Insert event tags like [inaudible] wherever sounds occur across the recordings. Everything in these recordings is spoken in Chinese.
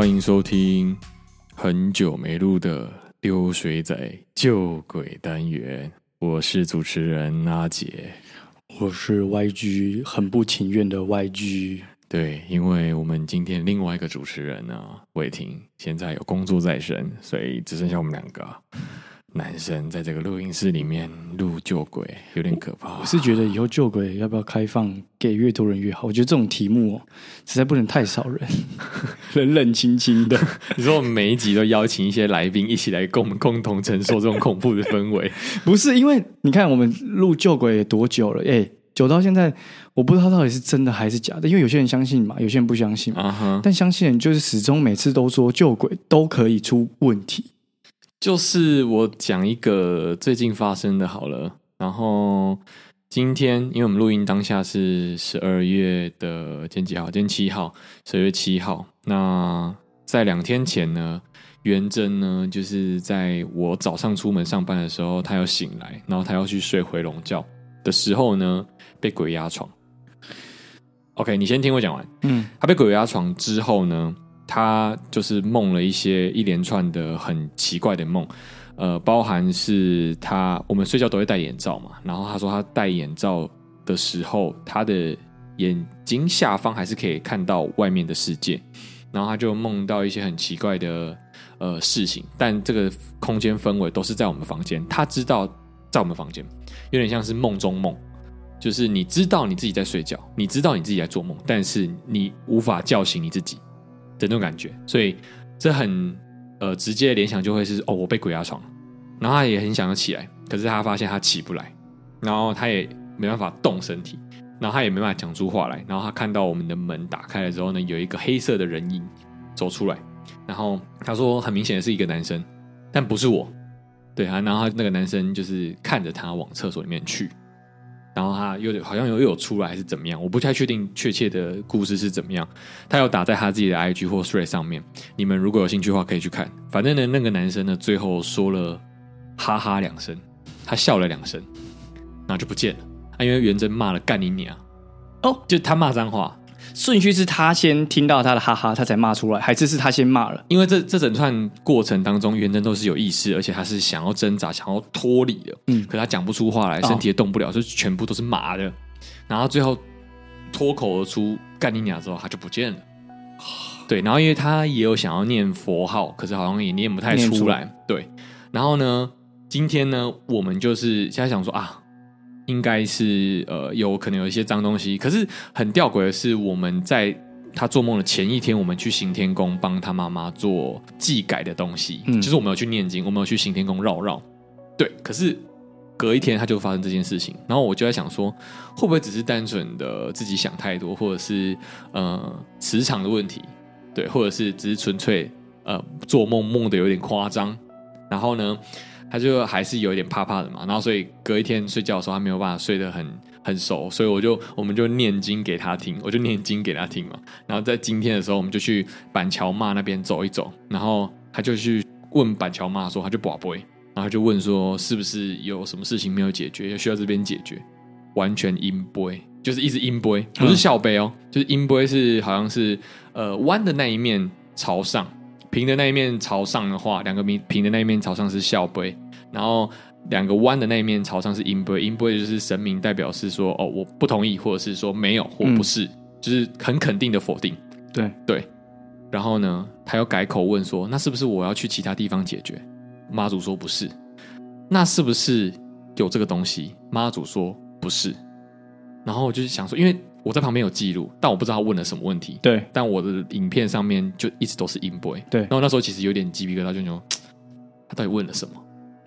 欢迎收听很久没录的丢水仔救鬼单元，我是主持人阿杰，我是 YG，很不情愿的 YG。对，因为我们今天另外一个主持人呢，伟霆现在有工作在身，所以只剩下我们两个。男生在这个录音室里面录救鬼，有点可怕。我是觉得以后救鬼要不要开放给越多人越好？我觉得这种题目哦，实在不能太少人，[laughs] 冷冷清清的。[laughs] 你说我们每一集都邀请一些来宾一起来跟我们共同承受这种恐怖的氛围？[laughs] 不是，因为你看我们录救鬼多久了？哎，久到现在，我不知道到底是真的还是假的。因为有些人相信嘛，有些人不相信嘛。Uh huh. 但相信人就是始终每次都说救鬼都可以出问题。就是我讲一个最近发生的好了，然后今天因为我们录音当下是十二月的今天几号？今天七号，十二月七号。那在两天前呢，元真呢，就是在我早上出门上班的时候，他要醒来，然后他要去睡回笼觉的时候呢，被鬼压床。OK，你先听我讲完。嗯，他被鬼压床之后呢，他就是梦了一些一连串的很奇怪的梦，呃，包含是他我们睡觉都会戴眼罩嘛，然后他说他戴眼罩的时候，他的眼睛下方还是可以看到外面的世界，然后他就梦到一些很奇怪的呃事情，但这个空间氛围都是在我们房间，他知道在我们房间，有点像是梦中梦，就是你知道你自己在睡觉，你知道你自己在做梦，但是你无法叫醒你自己。的那种感觉，所以这很呃直接的联想就会是哦，我被鬼压床，然后他也很想要起来，可是他发现他起不来，然后他也没办法动身体，然后他也没办法讲出话来，然后他看到我们的门打开了之后呢，有一个黑色的人影走出来，然后他说很明显的是一个男生，但不是我，对啊，然后那个男生就是看着他往厕所里面去。然后他又好像又有出来还是怎么样，我不太确定确切的故事是怎么样。他有打在他自己的 IG 或 Thread 上面，你们如果有兴趣的话可以去看。反正呢，那个男生呢最后说了哈哈两声，他笑了两声，然后就不见了。他因为元真骂了干你娘哦，就他骂脏话。顺序是他先听到他的哈哈，他才骂出来，还是是他先骂了？因为这这整串过程当中，元真都是有意识，而且他是想要挣扎、想要脱离的。嗯，可他讲不出话来，身体也动不了，哦、就全部都是麻的。然后最后脱口而出“干你娘”之后，他就不见了。对，然后因为他也有想要念佛号，可是好像也念不太出来。出对，然后呢，今天呢，我们就是现在想说啊。应该是呃，有可能有一些脏东西，可是很吊诡的是，我们在他做梦的前一天，我们去行天宫帮他妈妈做祭改的东西，嗯，就是我们有去念经，我们有去行天宫绕绕，对。可是隔一天他就发生这件事情，然后我就在想说，会不会只是单纯的自己想太多，或者是呃磁场的问题，对，或者是只是纯粹呃做梦梦的有点夸张，然后呢？他就还是有一点怕怕的嘛，然后所以隔一天睡觉的时候，他没有办法睡得很很熟，所以我就我们就念经给他听，我就念经给他听嘛。然后在今天的时候，我们就去板桥妈那边走一走，然后他就去问板桥妈说，他就跋杯，然后他就问说是不是有什么事情没有解决，需要这边解决，完全阴杯，就是一直阴杯，不是笑杯哦，就是阴杯是好像是呃弯的那一面朝上。平的那一面朝上的话，两个平平的那一面朝上是笑杯，然后两个弯的那一面朝上是阴杯。阴杯就是神明代表是说哦，我不同意，或者是说没有或不是，嗯、就是很肯定的否定。对对。然后呢，他又改口问说，那是不是我要去其他地方解决？妈祖说不是。那是不是有这个东西？妈祖说不是。然后我就想说，因为。我在旁边有记录，但我不知道他问了什么问题。对，但我的影片上面就一直都是音 boy。对，然后那时候其实有点鸡皮疙瘩，就说他到底问了什么？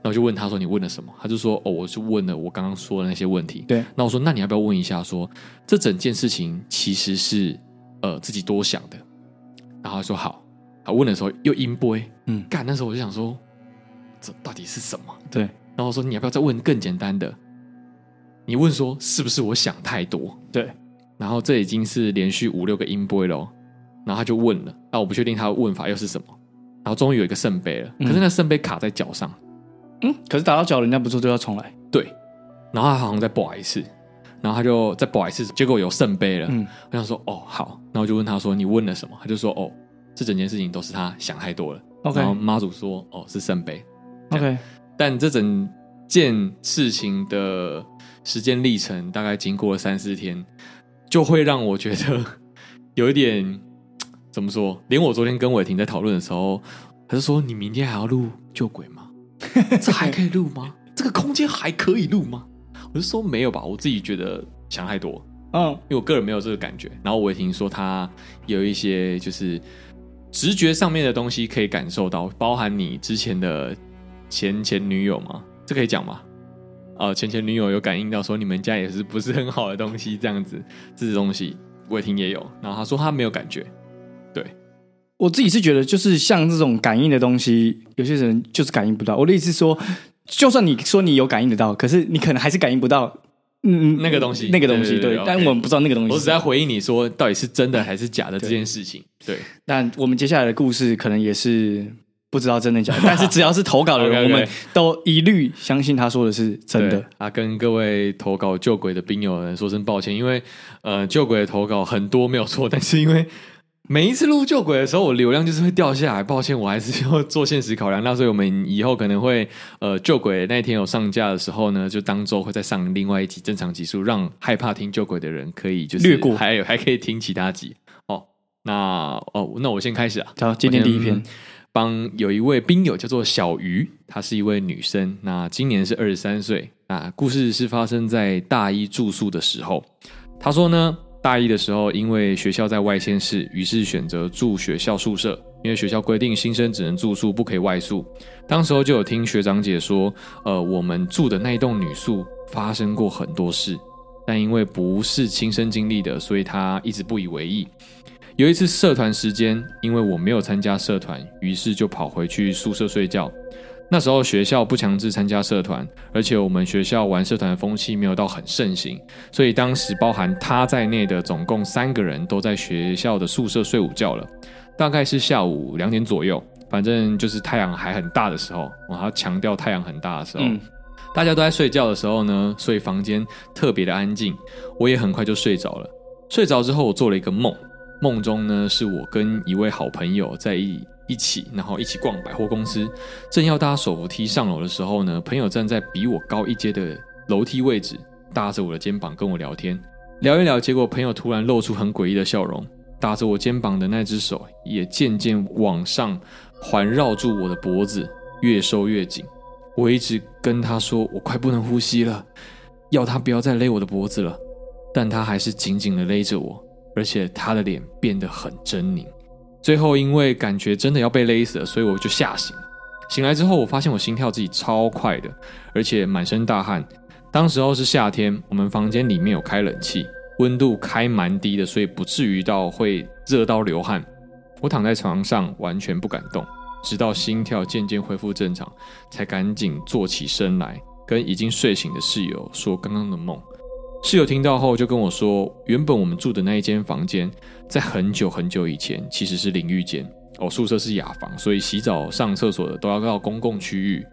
然后就问他说：“你问了什么？”他就说：“哦，我是问了我刚刚说的那些问题。”对，那我说：“那你要不要问一下说，说这整件事情其实是呃自己多想的？”然后他说：“好。”他问的时候又音 boy，嗯，干。那时候我就想说，这到底是什么？对。然后我说：“你要不要再问更简单的？你问说是不是我想太多？”对。然后这已经是连续五六个音波了，然后他就问了，那我不确定他的问法又是什么。然后终于有一个圣杯了，可是那圣杯卡在脚上，嗯，可是打到脚，人家不是都要重来？对。然后他好像再保一次，然后他就再保一次，结果有圣杯了。嗯，我想说，哦，好。然后我就问他说：“你问了什么？”他就说：“哦，这整件事情都是他想太多了。OK，然后妈祖说：“哦，是圣杯。” OK，但这整件事情的时间历程大概经过了三四天，就会让我觉得 [laughs] 有一点 [tsk] 怎么说？连我昨天跟伟霆在讨论的时候，他就说：“你明天还要录救鬼吗？[laughs] 这还可以录吗？这个空间还可以录吗？”我就说：“没有吧，我自己觉得想太多。”嗯，因为我个人没有这个感觉。然后伟霆说他有一些就是。直觉上面的东西可以感受到，包含你之前的前前女友吗？这可以讲吗？呃，前前女友有感应到说你们家也是不是很好的东西，这样子，这些东西伟霆也有。然后他说他没有感觉。对，我自己是觉得，就是像这种感应的东西，有些人就是感应不到。我的意思是说，就算你说你有感应得到，可是你可能还是感应不到。嗯，那个东西，那个东西，对，但我们不知道那个东西。我只在回应你说，到底是真的还是假的这件事情。对，但我们接下来的故事可能也是不知道真的假的。[laughs] 但是只要是投稿的人，我们都一律相信他说的是真的。啊，跟各位投稿救鬼的兵友们说声抱歉，因为呃，救鬼的投稿很多没有错，但是因为。每一次录救鬼的时候，我流量就是会掉下来。抱歉，我还是要做现实考量。那所以我们以后可能会，呃，救鬼那一天有上架的时候呢，就当周会再上另外一集正常集数，让害怕听救鬼的人可以就是略过，还有还可以听其他集。哦，那哦，那我先开始啊。好，今天第一篇，帮有一位兵友叫做小鱼，她是一位女生，那今年是二十三岁。啊，故事是发生在大一住宿的时候。她说呢。大一的时候，因为学校在外县市，于是选择住学校宿舍。因为学校规定新生只能住宿，不可以外宿。当时候就有听学长姐说，呃，我们住的那一栋女宿发生过很多事，但因为不是亲身经历的，所以她一直不以为意。有一次社团时间，因为我没有参加社团，于是就跑回去宿舍睡觉。那时候学校不强制参加社团，而且我们学校玩社团的风气没有到很盛行，所以当时包含他在内的总共三个人都在学校的宿舍睡午觉了。大概是下午两点左右，反正就是太阳还很大的时候。我还要强调太阳很大的时候，嗯、大家都在睡觉的时候呢，所以房间特别的安静。我也很快就睡着了。睡着之后，我做了一个梦，梦中呢是我跟一位好朋友在一。一起，然后一起逛百货公司。正要搭手扶梯上楼的时候呢，朋友站在比我高一阶的楼梯位置，搭着我的肩膀跟我聊天，聊一聊。结果朋友突然露出很诡异的笑容，搭着我肩膀的那只手也渐渐往上环绕住我的脖子，越收越紧。我一直跟他说我快不能呼吸了，要他不要再勒我的脖子了，但他还是紧紧的勒着我，而且他的脸变得很狰狞。最后，因为感觉真的要被勒死了，所以我就吓醒。醒来之后，我发现我心跳自己超快的，而且满身大汗。当时候是夏天，我们房间里面有开冷气，温度开蛮低的，所以不至于到会热到流汗。我躺在床上完全不敢动，直到心跳渐渐恢复正常，才赶紧坐起身来，跟已经睡醒的室友说刚刚的梦。室友听到后就跟我说，原本我们住的那一间房间，在很久很久以前其实是淋浴间哦，宿舍是雅房，所以洗澡、上厕所的都要到公共区域。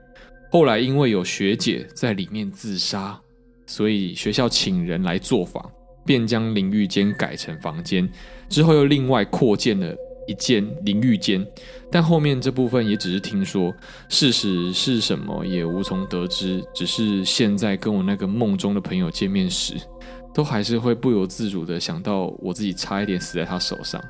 后来因为有学姐在里面自杀，所以学校请人来做法，便将淋浴间改成房间，之后又另外扩建了。一间淋浴间，但后面这部分也只是听说，事实是什么也无从得知。只是现在跟我那个梦中的朋友见面时，都还是会不由自主的想到我自己差一点死在他手上。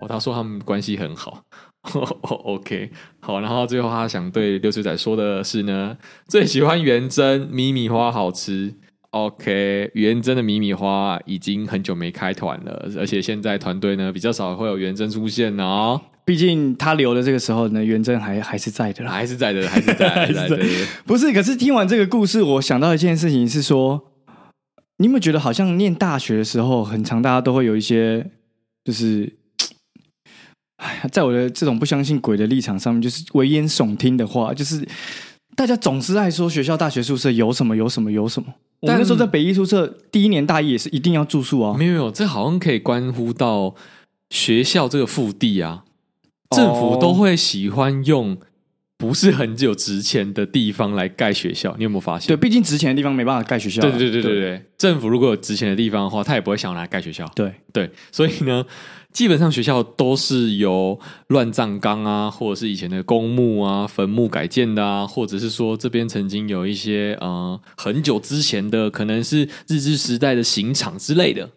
哦，他说他们关系很好。[laughs] OK，好，然后最后他想对六岁仔说的是呢，最喜欢元珍米米花好吃。OK，元真的米米花已经很久没开团了，而且现在团队呢比较少会有元真出现哦。毕竟他留的这个时候呢，元真还还是在的啦，还是在的，还是在，[laughs] 还是在。不是，可是听完这个故事，我想到一件事情是说，你有没有觉得好像念大学的时候，很常大家都会有一些，就是，哎呀，在我的这种不相信鬼的立场上面，就是危言耸听的话，就是大家总是爱说学校大学宿舍有什么有什么有什么。但我那时候在北一宿舍第一年大一也是一定要住宿啊，没有没有，这好像可以关乎到学校这个腹地啊，政府都会喜欢用不是很久值钱的地方来盖学校，你有没有发现？对，毕竟值钱的地方没办法盖学校。对对对对对对，政府如果有值钱的地方的话，他也不会想来盖学校。对对，所以呢，基本上学校都是由乱葬岗啊，或者是以前的公墓啊、坟墓改建的啊，或者是说这边曾经有一些呃很久之前的，可能是日治时代的刑场之类的，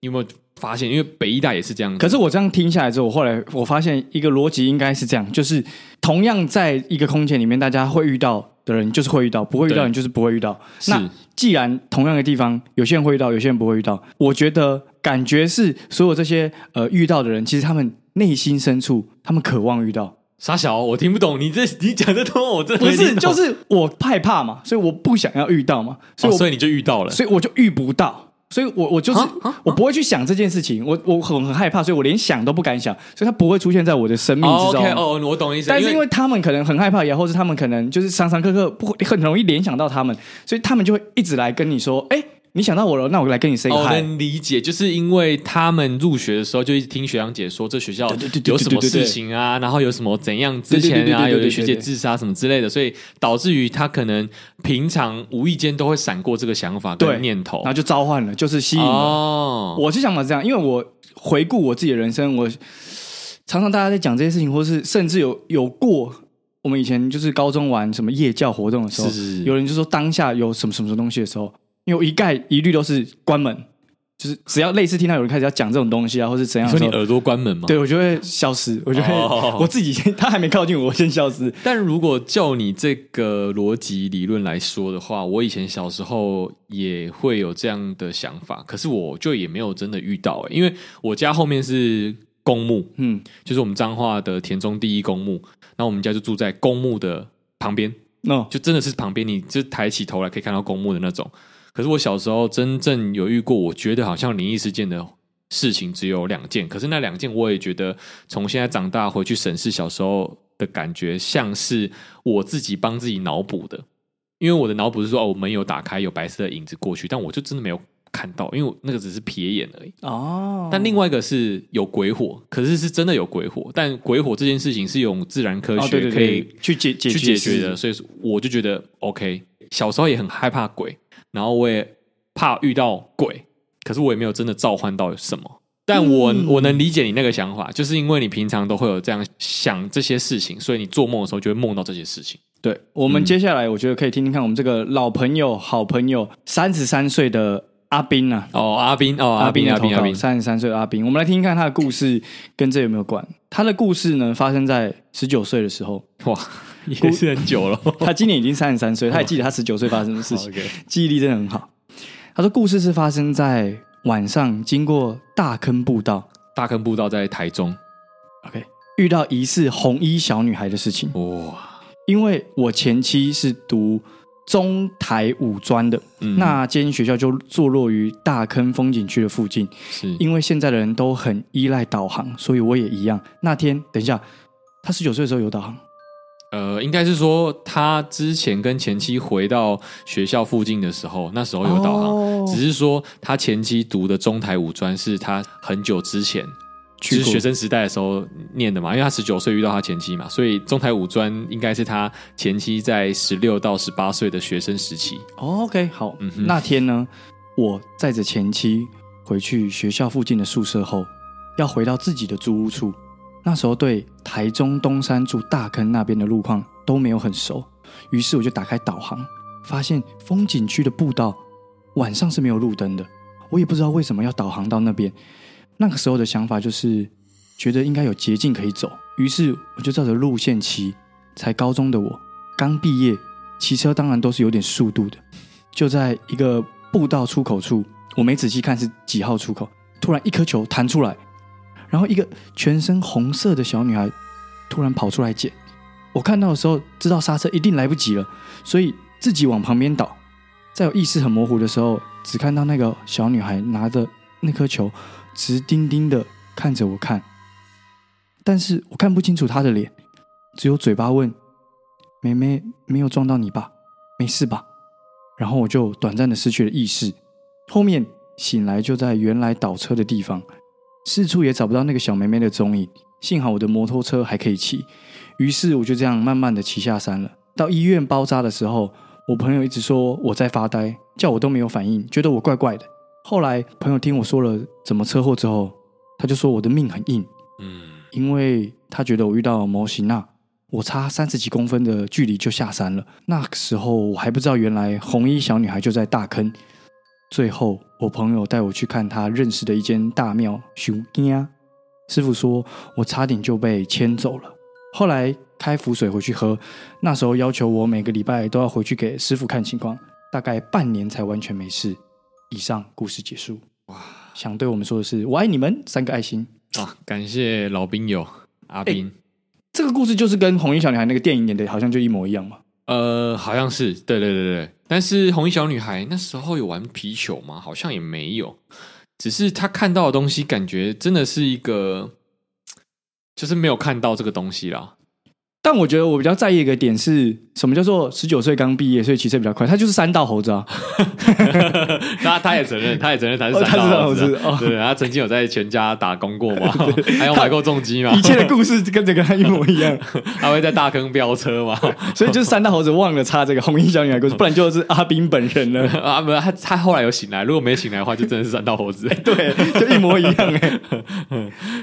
你有没有？发现，因为北医大也是这样。可是我这样听下来之后，我后来我发现一个逻辑应该是这样：就是同样在一个空间里面，大家会遇到的人就是会遇到，不会遇到你就是不会遇到。那既然同样的地方，有些人会遇到，有些人不会遇到，我觉得感觉是所有这些呃遇到的人，其实他们内心深处，他们渴望遇到。傻小，我听不懂你这你讲的多，我这不是就是我害怕嘛，所以我不想要遇到嘛，所以、哦、所以你就遇到了，所以我就遇不到。所以我，我我就是我不会去想这件事情，我我很很害怕，所以我连想都不敢想，所以它不会出现在我的生命之中。哦，okay, oh, 我懂意思。但是因为他们可能很害怕也，或是他们可能就是时时刻刻不会很容易联想到他们，所以他们就会一直来跟你说，哎。你想到我了，那我来跟你 say hi。我能理解，就是因为他们入学的时候就一直听学长姐说这学校有什么事情啊，然后有什么怎样之前啊，有的学姐自杀什么之类的，所以导致于他可能平常无意间都会闪过这个想法跟念头，然后就召唤了，就是吸引了。哦，我是想法是这样，因为我回顾我自己的人生，我常常大家在讲这些事情，或是甚至有有过我们以前就是高中玩什么夜教活动的时候，是是是有人就说当下有什么什么什么东西的时候。因为我一概一律都是关门，就是只要类似听到有人开始要讲这种东西啊，或是怎样，你说你耳朵关门吗？对，我就会消失，我就会、哦、[laughs] 我自己他还没靠近我，我先消失。但如果就你这个逻辑理论来说的话，我以前小时候也会有这样的想法，可是我就也没有真的遇到、欸，因为我家后面是公墓，嗯，就是我们彰化的田中第一公墓，那我们家就住在公墓的旁边，哦，就真的是旁边，你就抬起头来可以看到公墓的那种。可是我小时候真正有遇过，我觉得好像灵异事件的事情只有两件。可是那两件，我也觉得从现在长大回去审视小时候的感觉，像是我自己帮自己脑补的。因为我的脑补是说，哦，门有打开，有白色的影子过去，但我就真的没有看到，因为我那个只是瞥眼而已。哦。但另外一个是有鬼火，可是是真的有鬼火，但鬼火这件事情是用自然科学可以去解去解决的，所以我就觉得 OK。小时候也很害怕鬼。然后我也怕遇到鬼，可是我也没有真的召唤到什么。但我、嗯、我能理解你那个想法，就是因为你平常都会有这样想这些事情，所以你做梦的时候就会梦到这些事情。对，我们接下来我觉得可以听听看我们这个老朋友、好朋友，三十三岁的阿斌啊。哦，阿斌哦，阿斌，阿斌，阿斌，三十三岁的阿斌，我们来听听看他的故事跟这有没有关？他的故事呢，发生在十九岁的时候。哇！也是很久了，他今年已经三十三岁，他还记得他十九岁发生的事情，[laughs] 记忆力真的很好。他说故事是发生在晚上，经过大坑步道，大坑步道在台中，OK，遇到疑似红衣小女孩的事情。哇！因为我前妻是读中台五专的，嗯、那间学校就坐落于大坑风景区的附近。是因为现在的人都很依赖导航，所以我也一样。那天，等一下，他十九岁的时候有导航。呃，应该是说他之前跟前妻回到学校附近的时候，那时候有导航。哦、只是说他前妻读的中台五专是他很久之前，就是学生时代的时候念的嘛，因为他十九岁遇到他前妻嘛，所以中台五专应该是他前妻在十六到十八岁的学生时期。哦、OK，好，嗯，那天呢，我载着前妻回去学校附近的宿舍后，要回到自己的租屋处。那时候对台中东山住大坑那边的路况都没有很熟，于是我就打开导航，发现风景区的步道晚上是没有路灯的。我也不知道为什么要导航到那边。那个时候的想法就是觉得应该有捷径可以走，于是我就照着路线骑。才高中的我刚毕业，骑车当然都是有点速度的。就在一个步道出口处，我没仔细看是几号出口，突然一颗球弹出来。然后一个全身红色的小女孩突然跑出来捡，我看到的时候知道刹车一定来不及了，所以自己往旁边倒。在我意识很模糊的时候，只看到那个小女孩拿着那颗球，直盯盯的看着我看，但是我看不清楚他的脸，只有嘴巴问：“妹妹没有撞到你吧？没事吧？”然后我就短暂的失去了意识，后面醒来就在原来倒车的地方。四处也找不到那个小妹妹的踪影，幸好我的摩托车还可以骑，于是我就这样慢慢的骑下山了。到医院包扎的时候，我朋友一直说我在发呆，叫我都没有反应，觉得我怪怪的。后来朋友听我说了怎么车祸之后，他就说我的命很硬，嗯，因为他觉得我遇到模型那，我差三十几公分的距离就下山了。那个时候我还不知道原来红衣小女孩就在大坑。最后我朋友带我去看他认识的一间大庙，熊家师傅说我差点就被牵走了。后来开符水回去喝，那时候要求我每个礼拜都要回去给师傅看情况，大概半年才完全没事。以上故事结束。哇，想对我们说的是，我爱你们，三个爱心啊！感谢老兵友阿兵。欸，这个故事就是跟红衣小女孩那个电影演的好像就一模一样嘛？呃，好像是，对对对对。但是红衣小女孩那时候有玩皮球吗？好像也没有，只是她看到的东西，感觉真的是一个。就是没有看到这个东西啦。但我觉得我比较在意一个点是什么？叫做十九岁刚毕业，所以骑车比较快。他就是三道猴子啊！[laughs] 他他也承认，他也承认他是三道猴子。哦、对，他曾经有在全家打工过嘛？[laughs] 还有买过重机嘛？一切的故事跟这个他一模一样。[laughs] 他会在大坑飙车嘛？所以就是三道猴子忘了插这个红衣小女孩故事，不然就是阿兵本人了。啊，不，他他后来有醒来，如果没醒来的话，就真的是三道猴子。对，就一模一样哎，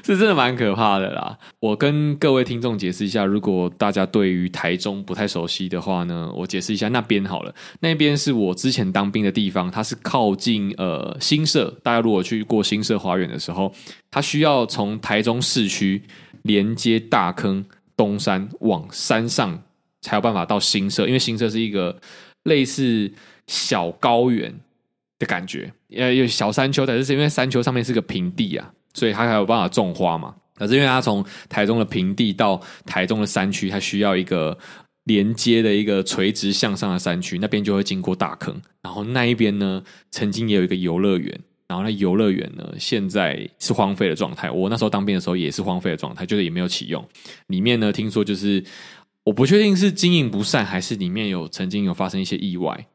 是真的蛮可怕的啦。我跟各位听众解释一下，如果大家对于台中不太熟悉的话呢，我解释一下那边好了。那边是我之前当兵的地方，它是靠近呃新社。大家如果去过新社花园的时候，它需要从台中市区连接大坑东山往山上，才有办法到新社。因为新社是一个类似小高原的感觉，呃，有小山丘，但是因为山丘上面是个平地啊，所以它才有办法种花嘛。可是因为它从台中的平地到台中的山区，它需要一个连接的一个垂直向上的山区，那边就会经过大坑。然后那一边呢，曾经也有一个游乐园，然后那游乐园呢，现在是荒废的状态。我那时候当兵的时候也是荒废的状态，就是也没有启用。里面呢，听说就是我不确定是经营不善，还是里面有曾经有发生一些意外，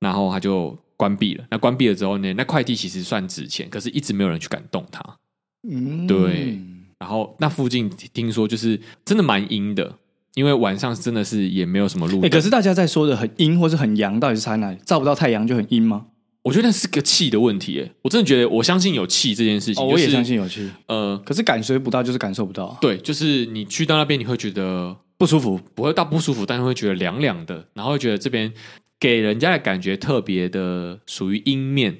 然后它就关闭了。那关闭了之后呢，那块地其实算值钱，可是一直没有人去敢动它。嗯，对。然后那附近听说就是真的蛮阴的，因为晚上真的是也没有什么路。哎，可是大家在说的很阴或是很阳，到底是差在哪里？照不到太阳就很阴吗？我觉得那是个气的问题。哎，我真的觉得我相信有气这件事情。哦，我也相信有气。呃，可是感觉不到就是感受不到。对，就是你去到那边你会觉得不舒服，不会到不舒服，但是会觉得凉凉的，然后会觉得这边给人家的感觉特别的属于阴面。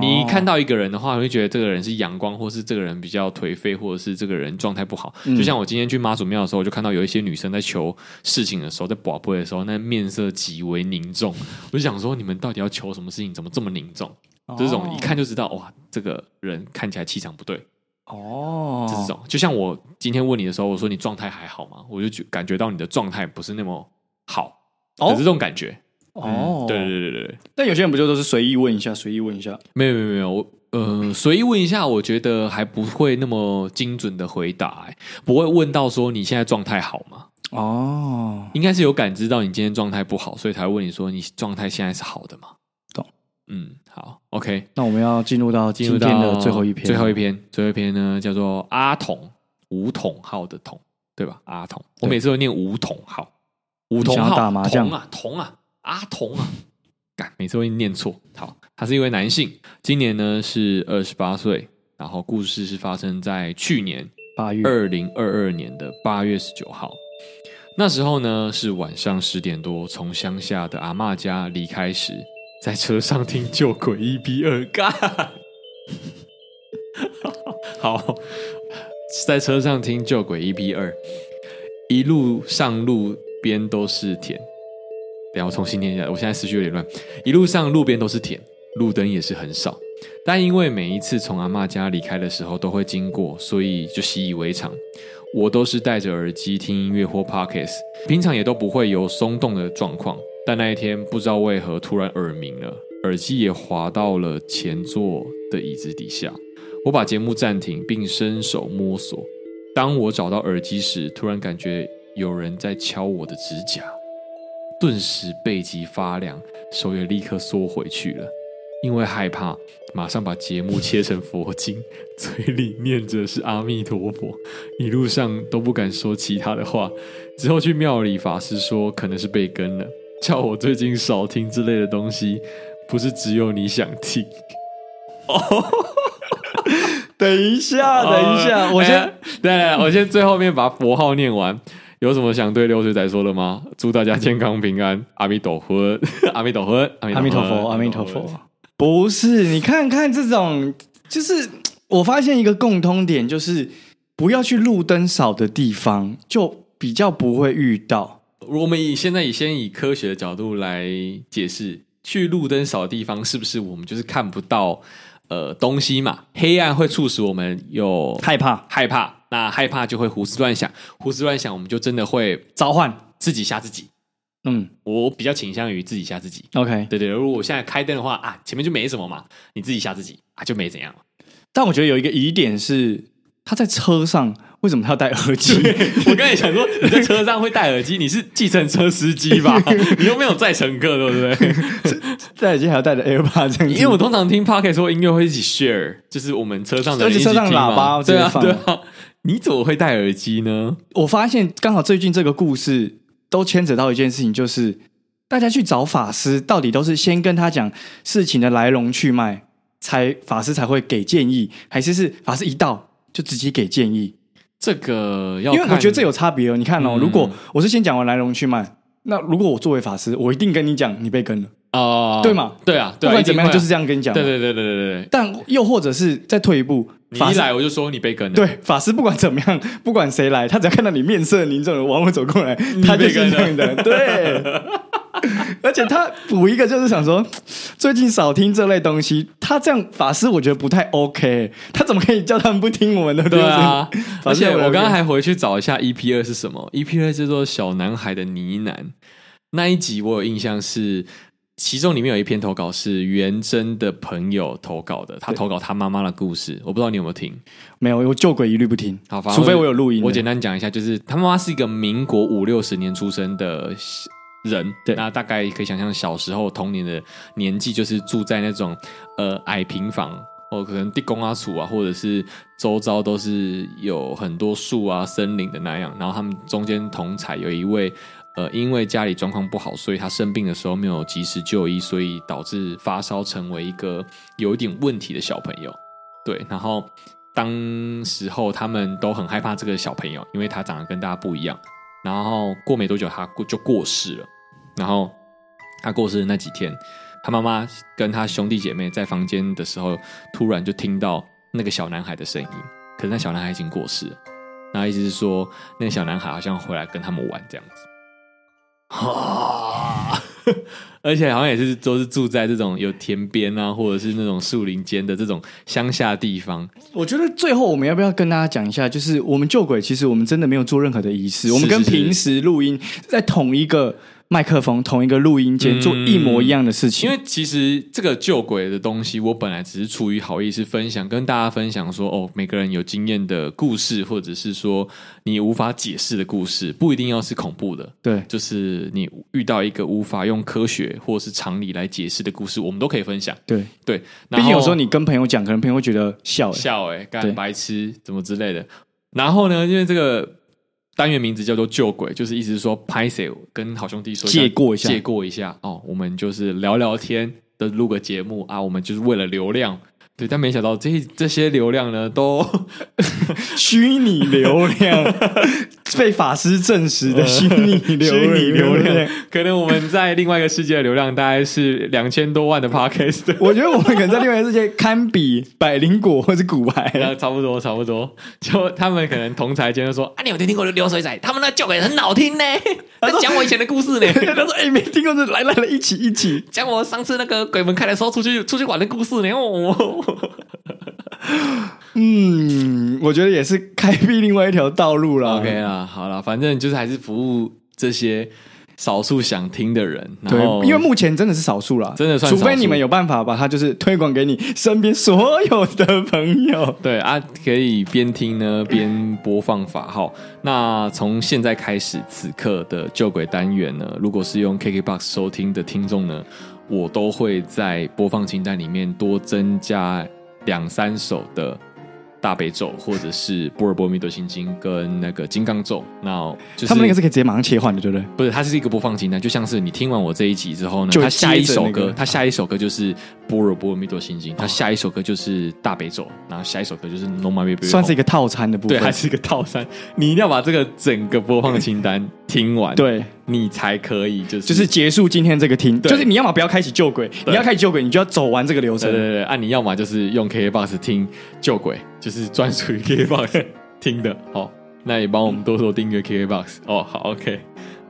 你看到一个人的话，会觉得这个人是阳光，或是这个人比较颓废，或者是这个人状态不好。嗯、就像我今天去妈祖庙的时候，我就看到有一些女生在求事情的时候，在跋杯的时候，那面色极为凝重。我就想说，你们到底要求什么事情？怎么这么凝重？哦、这种一看就知道，哇，这个人看起来气场不对。哦，这种就像我今天问你的时候，我说你状态还好吗？我就感觉到你的状态不是那么好，哦，是这种感觉。哦，对对对对对，但有些人不就都是随意问一下，随意问一下？没有没有没有，我呃，随意问一下，我觉得还不会那么精准的回答，哎，不会问到说你现在状态好吗？哦，应该是有感知到你今天状态不好，所以才会问你说你状态现在是好的吗？懂？嗯，好，OK，那我们要进入到今天的最后一篇，最后一篇，最后一篇呢叫做阿童武统号的统，对吧？阿童，我每次都念武统号，武统号打麻将啊，童啊。阿童啊，干，每次会念错。好，他是一位男性，今年呢是二十八岁。然后故事是发生在去年八月二零二二年的八月十九号。那时候呢是晚上十点多，从乡下的阿妈家离开时，在车上听旧鬼一 P 二干。[laughs] 好，在车上听旧鬼一 P 二，一路上路边都是田。等下我重新念一下，我现在思绪有点乱。一路上路边都是田，路灯也是很少，但因为每一次从阿嬷家离开的时候都会经过，所以就习以为常。我都是戴着耳机听音乐或 podcasts，平常也都不会有松动的状况。但那一天不知道为何突然耳鸣了，耳机也滑到了前座的椅子底下。我把节目暂停，并伸手摸索。当我找到耳机时，突然感觉有人在敲我的指甲。顿时背脊发凉，手也立刻缩回去了。因为害怕，马上把节目切成佛经，嘴里念着是阿弥陀佛，一路上都不敢说其他的话。之后去庙里，法师说可能是被跟了，叫我最近少听之类的东西，不是只有你想听。哦，[laughs] 等一下，等一下，我先，[laughs] 对、欸，我先最后面把佛号念完。有什么想对流水仔说的吗？祝大家健康平安，阿弥陀佛，[laughs] [laughs] 阿弥陀佛，阿弥陀佛，阿弥陀佛。不是，你看看这种，就是我发现一个共通点，就是不要去路灯少的地方，就比较不会遇到。我们以现在以先以科学的角度来解释，去路灯少的地方，是不是我们就是看不到呃东西嘛？黑暗会促使我们有害怕，害怕。那害怕就会胡思乱想，胡思乱想，我们就真的会召唤自己吓自己。嗯，我比较倾向于自己吓自己。OK，对对，如果我现在开灯的话啊，前面就没什么嘛，你自己吓自己啊，就没怎样。但我觉得有一个疑点是，他在车上为什么他要戴耳机？我刚才想说，你在车上会戴耳机，你是计程车司机吧？[laughs] 你又没有载乘客，对不对？戴耳机还要戴着样，因为我通常听 Podcast 说音乐会一起 share，就是我们车上的，而且车上喇叭对啊，对啊。你怎么会戴耳机呢？我发现刚好最近这个故事都牵扯到一件事情，就是大家去找法师，到底都是先跟他讲事情的来龙去脉，才法师才会给建议，还是是法师一到就直接给建议？这个要，因为我觉得这有差别哦。你看哦，嗯、如果我是先讲完来龙去脉，那如果我作为法师，我一定跟你讲，你被跟了哦，对嘛？对啊，对啊，不管怎么样，就是这样跟你讲。对对对对对对。但又或者是再退一步。你一来我就说你被跟了。对，法师不管怎么样，不管谁来，他只要看到你面色凝重，往我走过来，他就是这样的。对，[laughs] 而且他补一个就是想说，最近少听这类东西，他这样法师我觉得不太 OK，他怎么可以叫他们不听我们的？对啊，而且我刚刚还回去找一下 EP 二是什么，EP 二叫做小男孩的呢喃，那一集我有印象是。其中里面有一篇投稿是元真的朋友投稿的，他投稿他妈妈的故事，我不知道你有没有听？没有，我旧鬼一律不听。好，除非我有录音。我简单讲一下，就是他妈妈是一个民国五六十年出生的人，对，那大概可以想象小时候童年的年纪，就是住在那种呃矮平房，或可能地公阿厝啊，或者是周遭都是有很多树啊、森林的那样，然后他们中间同彩有一位。呃，因为家里状况不好，所以他生病的时候没有及时就医，所以导致发烧，成为一个有一点问题的小朋友。对，然后当时候他们都很害怕这个小朋友，因为他长得跟大家不一样。然后过没多久，他过就过世了。然后他过世的那几天，他妈妈跟他兄弟姐妹在房间的时候，突然就听到那个小男孩的声音。可是那小男孩已经过世了，那意思是说，那个小男孩好像回来跟他们玩这样子。啊！[laughs] 而且好像也是都是住在这种有田边啊，或者是那种树林间的这种乡下地方。我觉得最后我们要不要跟大家讲一下，就是我们救鬼，其实我们真的没有做任何的仪式，我们跟平时录音在同一个。麦克风同一个录音间做一模一样的事情，嗯，因为其实这个旧鬼的东西，我本来只是出于好意思分享，跟大家分享说，哦，每个人有经验的故事，或者是说你无法解释的故事，不一定要是恐怖的，对，就是你遇到一个无法用科学或是常理来解释的故事，我们都可以分享，对对。毕竟有时候你跟朋友讲，可能朋友会觉得笑笑，哎，干白痴怎么之类的。然后呢，因为这个。单元名字叫做救鬼，就是意思是说拍谁跟好兄弟说借过一下，借过一下哦，我们就是聊聊天的录个节目啊，我们就是为了流量。对，但没想到这这些流量呢，都 [laughs] 虚拟流量 [laughs] 被法师证实的虚拟流量，虚拟流量，[laughs] 可能我们在另外一个世界的流量大概是两千多万的 Podcast。我觉得我们可能在另外一个世界堪比百灵果或是股癌，差不多差不多。就他们可能同台间就说：“啊，你有听过流水仔？他们那叫的很好听呢，他讲我以前的故事呢。”他说：“哎、欸，没听过就来来来，一起一起讲我上次那个鬼门开的时候出去出去玩的故事呢。”哦。[laughs] 嗯，我觉得也是开辟另外一条道路了。OK 啦，好了，反正就是还是服务这些少数想听的人。对，因为目前真的是少数了，真的算。除非你们有办法把它就是推广给你身边所有的朋友。[laughs] 对啊，可以边听呢边播放法号。那从现在开始，此刻的救鬼单元呢，如果是用 KKBOX 收听的听众呢。我都会在播放清单里面多增加两三首的。大悲咒，或者是波尔波罗蜜多心经跟那个金刚咒，那就是他们那个是可以直接马上切换的，对不对？不是，它是一个播放清单，就像是你听完我这一集之后呢，它下一首歌，它下一首歌就是波若波罗蜜多心经，它下一首歌就是大悲咒，然后下一首歌就是 No My Baby，算是一个套餐的部分，对，还是一个套餐。你一定要把这个整个播放清单听完，对，你才可以就是就是结束今天这个听，就是你要么不要开启旧轨，你要开启旧轨，你就要走完这个流程，对对对，啊，你要么就是用 KKBOX 听旧轨。就是专属于 KKBOX [laughs] 听的，好，那也帮我们多多订阅 KKBOX 哦，好，OK，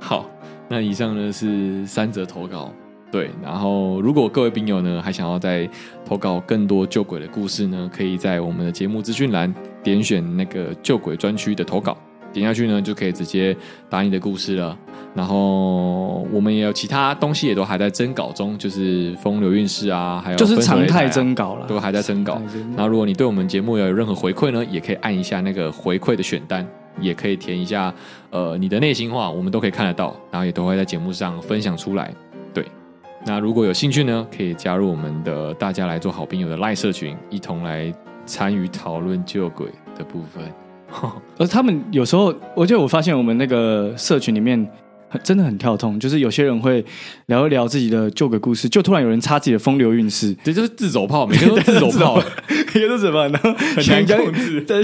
好，那以上呢是三则投稿，对，然后如果各位病友呢还想要再投稿更多救鬼的故事呢，可以在我们的节目资讯栏点选那个救鬼专区的投稿。点下去呢，就可以直接打你的故事了。然后我们也有其他东西，也都还在征稿中，就是风流韵事啊，还有、啊、就是常态征稿了，都还在征稿。然后如果你对我们节目要有任何回馈呢，也可以按一下那个回馈的选单，也可以填一下呃你的内心话，我们都可以看得到，然后也都会在节目上分享出来。那如果有兴趣呢，可以加入我们的大家来做好朋友的赖社群，一同来参与讨论救鬼的部分。[laughs] 而他们有时候，我觉得我发现我们那个社群里面真的很跳痛，就是有些人会聊一聊自己的旧鬼故事，就突然有人插自己的风流韵事，[laughs] 这就是自走炮，每个 [laughs] 都自走炮，每个都什么，然后想讲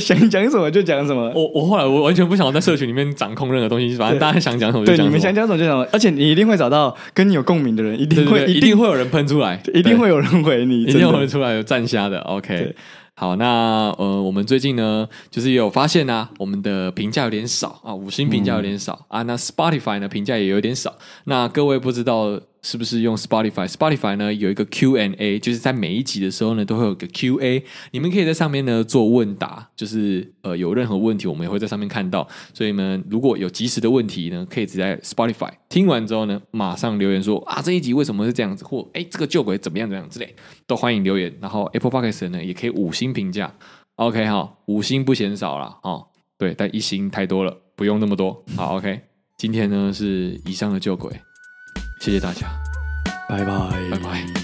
想讲什么就讲什么。我我后来我完全不想在社群里面掌控任何东西，反正大家想讲什么就讲什么。对，你们想讲什么就讲什么，而且你一定会找到跟你有共鸣的人，一定会一定会有人喷出来，一定会有人回你，一定会有人出来有站虾的。OK。好，那呃，我们最近呢，就是也有发现啊，我们的评价有点少啊，五星评价有点少、嗯、啊。那 Spotify 呢，评价也有点少。那各位不知道是不是用 Spotify？Spotify 呢有一个 Q&A，就是在每一集的时候呢，都会有个 Q&A，你们可以在上面呢做问答，就是呃有任何问题，我们也会在上面看到。所以呢，如果有即时的问题呢，可以直接 Spotify 听完之后呢，马上留言说啊，这一集为什么是这样子，或哎这个旧鬼怎么样怎么样之类，都欢迎留言。然后 Apple Podcast 呢也可以五星。评价，OK 哈，五星不嫌少了哦。对，但一星太多了，不用那么多。好，OK，今天呢是以上的旧鬼，谢谢大家，拜拜，拜拜。